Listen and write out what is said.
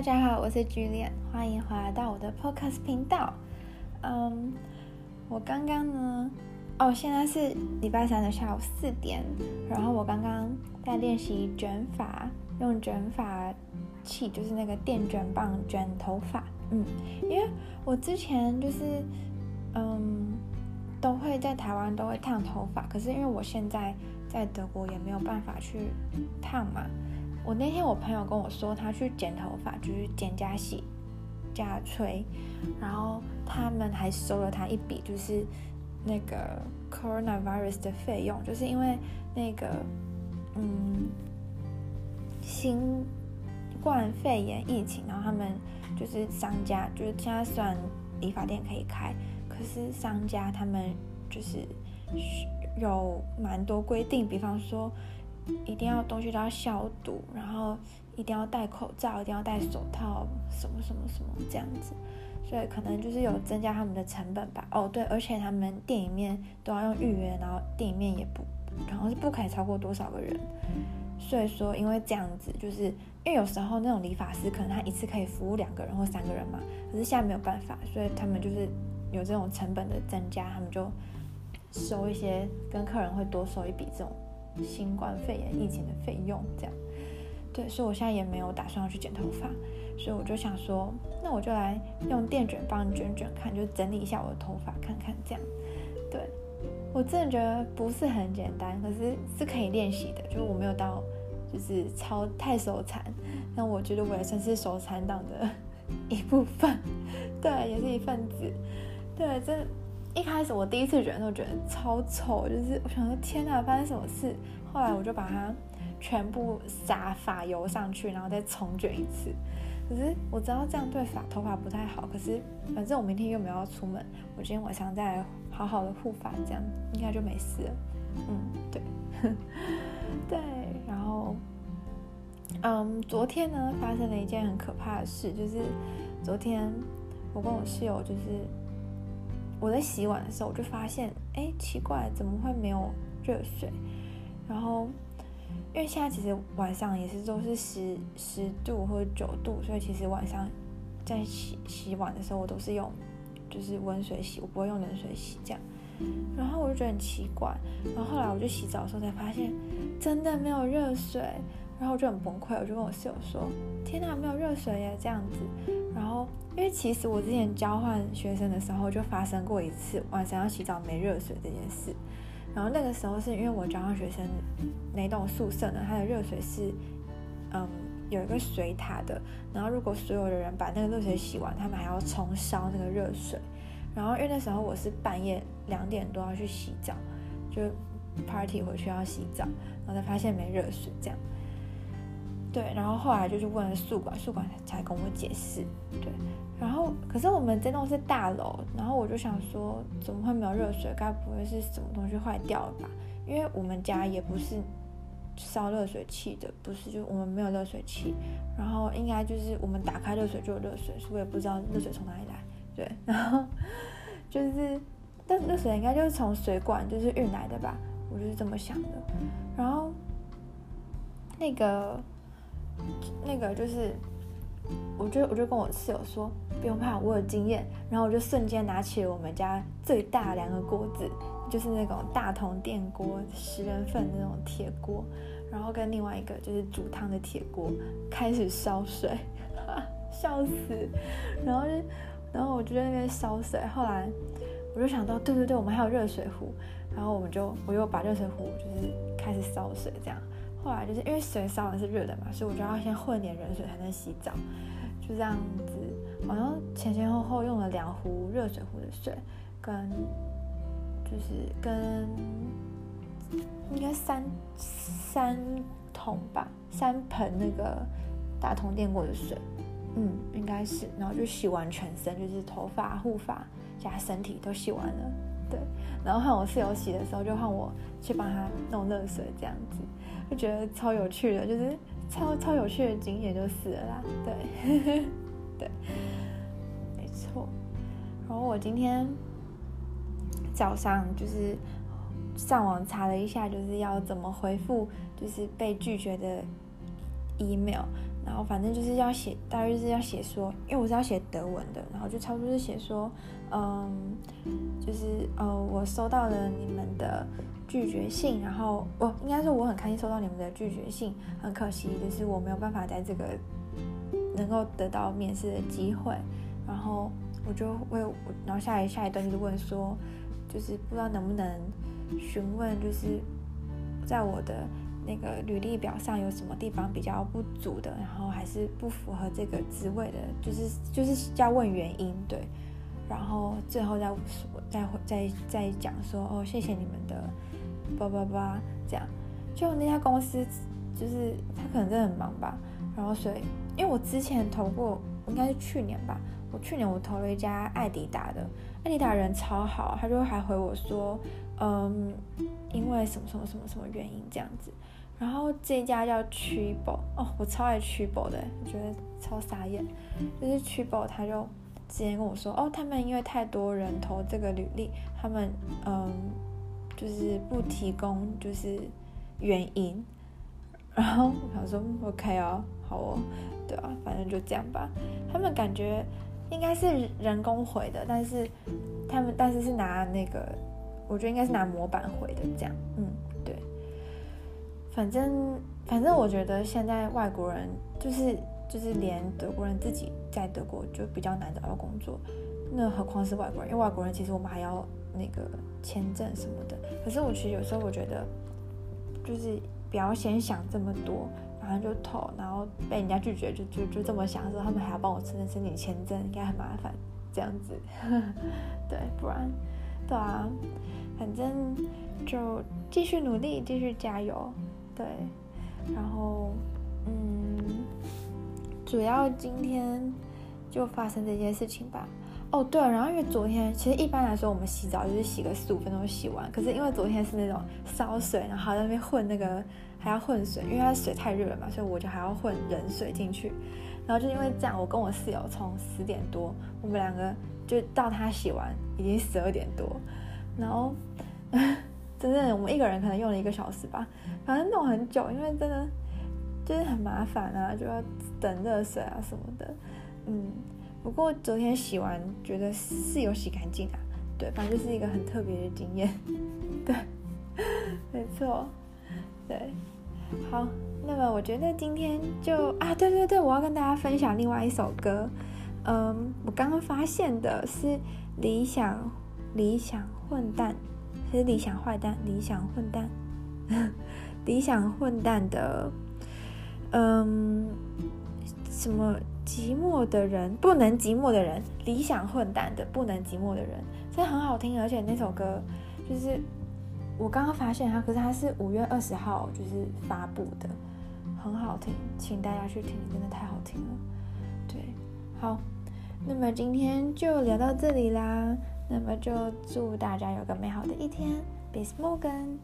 大家好，我是 Julian，欢迎回来到我的 Podcast 频道。嗯，我刚刚呢，哦，现在是礼拜三的下午四点，然后我刚刚在练习卷发，用卷发器，就是那个电卷棒卷头发。嗯，因为我之前就是，嗯，都会在台湾都会烫头发，可是因为我现在在德国也没有办法去烫嘛。我那天我朋友跟我说，他去剪头发，就是剪加洗加吹，然后他们还收了他一笔，就是那个 coronavirus 的费用，就是因为那个嗯新冠肺炎疫情，然后他们就是商家，就是现在虽然理发店可以开，可是商家他们就是有蛮多规定，比方说。一定要东西都要消毒，然后一定要戴口罩，一定要戴手套，什么什么什么这样子，所以可能就是有增加他们的成本吧。哦，对，而且他们店里面都要用预约，然后店里面也不，好像是不可以超过多少个人。所以说，因为这样子，就是因为有时候那种理发师可能他一次可以服务两个人或三个人嘛，可是现在没有办法，所以他们就是有这种成本的增加，他们就收一些跟客人会多收一笔这种。新冠肺炎疫情的费用，这样，对，所以我现在也没有打算要去剪头发，所以我就想说，那我就来用电卷棒卷卷看，就整理一下我的头发看看，这样，对，我真的觉得不是很简单，可是是可以练习的，就是我没有到就是超太手残，但我觉得我也算是手残党的 一部分，对，也是一份子，对，这。一开始我第一次卷的时候觉得超丑，就是我想说天哪，发生什么事？后来我就把它全部撒发油上去，然后再重卷一次。可是我知道这样对发头发不太好，可是反正我明天又没有要出门，我今天晚上再好好的护发，这样应该就没事了。嗯，对，对。然后，嗯，昨天呢发生了一件很可怕的事，就是昨天我跟我室友就是。我在洗碗的时候，我就发现，哎，奇怪，怎么会没有热水？然后，因为现在其实晚上也是都是十十度或者九度，所以其实晚上在洗洗碗的时候，我都是用就是温水洗，我不会用冷水洗这样。然后我就觉得很奇怪，然后后来我就洗澡的时候才发现，真的没有热水。然后我就很崩溃，我就跟我室友说：“天哪，没有热水耶！”这样子。然后，因为其实我之前交换学生的时候就发生过一次晚上要洗澡没热水这件事。然后那个时候是因为我交换学生那栋宿舍呢，它的热水是嗯有一个水塔的。然后如果所有的人把那个热水洗完，他们还要重烧那个热水。然后因为那时候我是半夜两点多要去洗澡，就 party 回去要洗澡，然后才发现没热水这样。对，然后后来就去问宿管，宿管才跟我解释。对，然后可是我们这栋是大楼，然后我就想说，怎么会没有热水？该不会是什么东西坏掉了吧？因为我们家也不是烧热水器的，不是，就我们没有热水器。然后应该就是我们打开热水就有热水，所以我也不知道热水从哪里来。对，然后就是，但热水应该就是从水管就是运来的吧？我就是这么想的。然后那个。那个就是，我就我就跟我室友说，不用怕，我有经验。然后我就瞬间拿起了我们家最大两个锅子，就是那种大铜电锅，十人份的那种铁锅，然后跟另外一个就是煮汤的铁锅，开始烧水，笑死。然后就，然后我就在那边烧水。后来我就想到，对对对，我们还有热水壶。然后我们就我又把热水壶就是开始烧水这样。后来就是因为水烧完是热的嘛，所以我就要先混点冷水才能洗澡，就这样子，好像前前后后用了两壶热水壶的水，跟就是跟应该三三桶吧，三盆那个大通电过的水，嗯，应该是，然后就洗完全身，就是头发、护发加身体都洗完了，对，然后换我室友洗的时候，就换我去帮他弄热水这样子。就觉得超有趣的，就是超超有趣的景点就死了啦，对，对，没错。然后我今天早上就是上网查了一下，就是要怎么回复就是被拒绝的 email，然后反正就是要写，大约是要写说，因为我是要写德文的，然后就差不多是写说，嗯，就是呃，我收到了你们的拒绝信，然后我应该是我很开心收到你们的拒绝信，很可惜就是我没有办法在这个能够得到面试的机会，然后我就会，然后下一下一段就是问说，就是不知道能不能询问，就是在我的。那个履历表上有什么地方比较不足的，然后还是不符合这个职位的，就是就是要问原因，对，然后最后再再再再讲说哦，谢谢你们的，叭叭叭，这样，就那家公司就是他可能真的很忙吧，然后所以因为我之前投过，应该是去年吧，我去年我投了一家艾迪达的，艾迪达人超好，他就还回我说，嗯，因为什么什么什么什么原因这样子。然后这家叫 Triple 哦，我超爱 Triple 的，我觉得超傻眼。就是 Triple 他就之前跟我说，哦，他们因为太多人投这个履历，他们嗯，就是不提供就是原因。然后我想说，OK 哦，好哦，对啊，反正就这样吧。他们感觉应该是人工回的，但是他们但是是拿那个，我觉得应该是拿模板回的，这样，嗯。反正反正，我觉得现在外国人就是就是连德国人自己在德国就比较难找到工作，那何况是外国人？因为外国人其实我们还要那个签证什么的。可是我其实有时候我觉得，就是不要先想这么多，然后就投，然后被人家拒绝，就就就这么想说，他们还要帮我申申请签证，应该很麻烦，这样子。对，不然，对啊，反正就继续努力，继续加油。对，然后，嗯，主要今天就发生这件事情吧。哦，对，然后因为昨天其实一般来说我们洗澡就是洗个四五分钟洗完，可是因为昨天是那种烧水，然后在那边混那个还要混水，因为它水太热了嘛，所以我就还要混冷水进去。然后就因为这样，我跟我室友从十点多，我们两个就到他洗完已经十二点多，然后。真正我们一个人可能用了一个小时吧，反正弄很久，因为真的就是很麻烦啊，就要等热水啊什么的。嗯，不过昨天洗完觉得是有洗干净啊，对，反正就是一个很特别的经验。对，没错，对，好，那么我觉得今天就啊，对对对，我要跟大家分享另外一首歌。嗯，我刚刚发现的是理想理想混蛋。是理想坏蛋，理想混蛋，理想混蛋的，嗯，什么寂寞的人不能寂寞的人，理想混蛋的不能寂寞的人，这很好听，而且那首歌就是我刚刚发现它，可是它是五月二十号就是发布的，很好听，请大家去听，真的太好听了。对，好，那么今天就聊到这里啦。那么就祝大家有个美好的一天，Be smogen。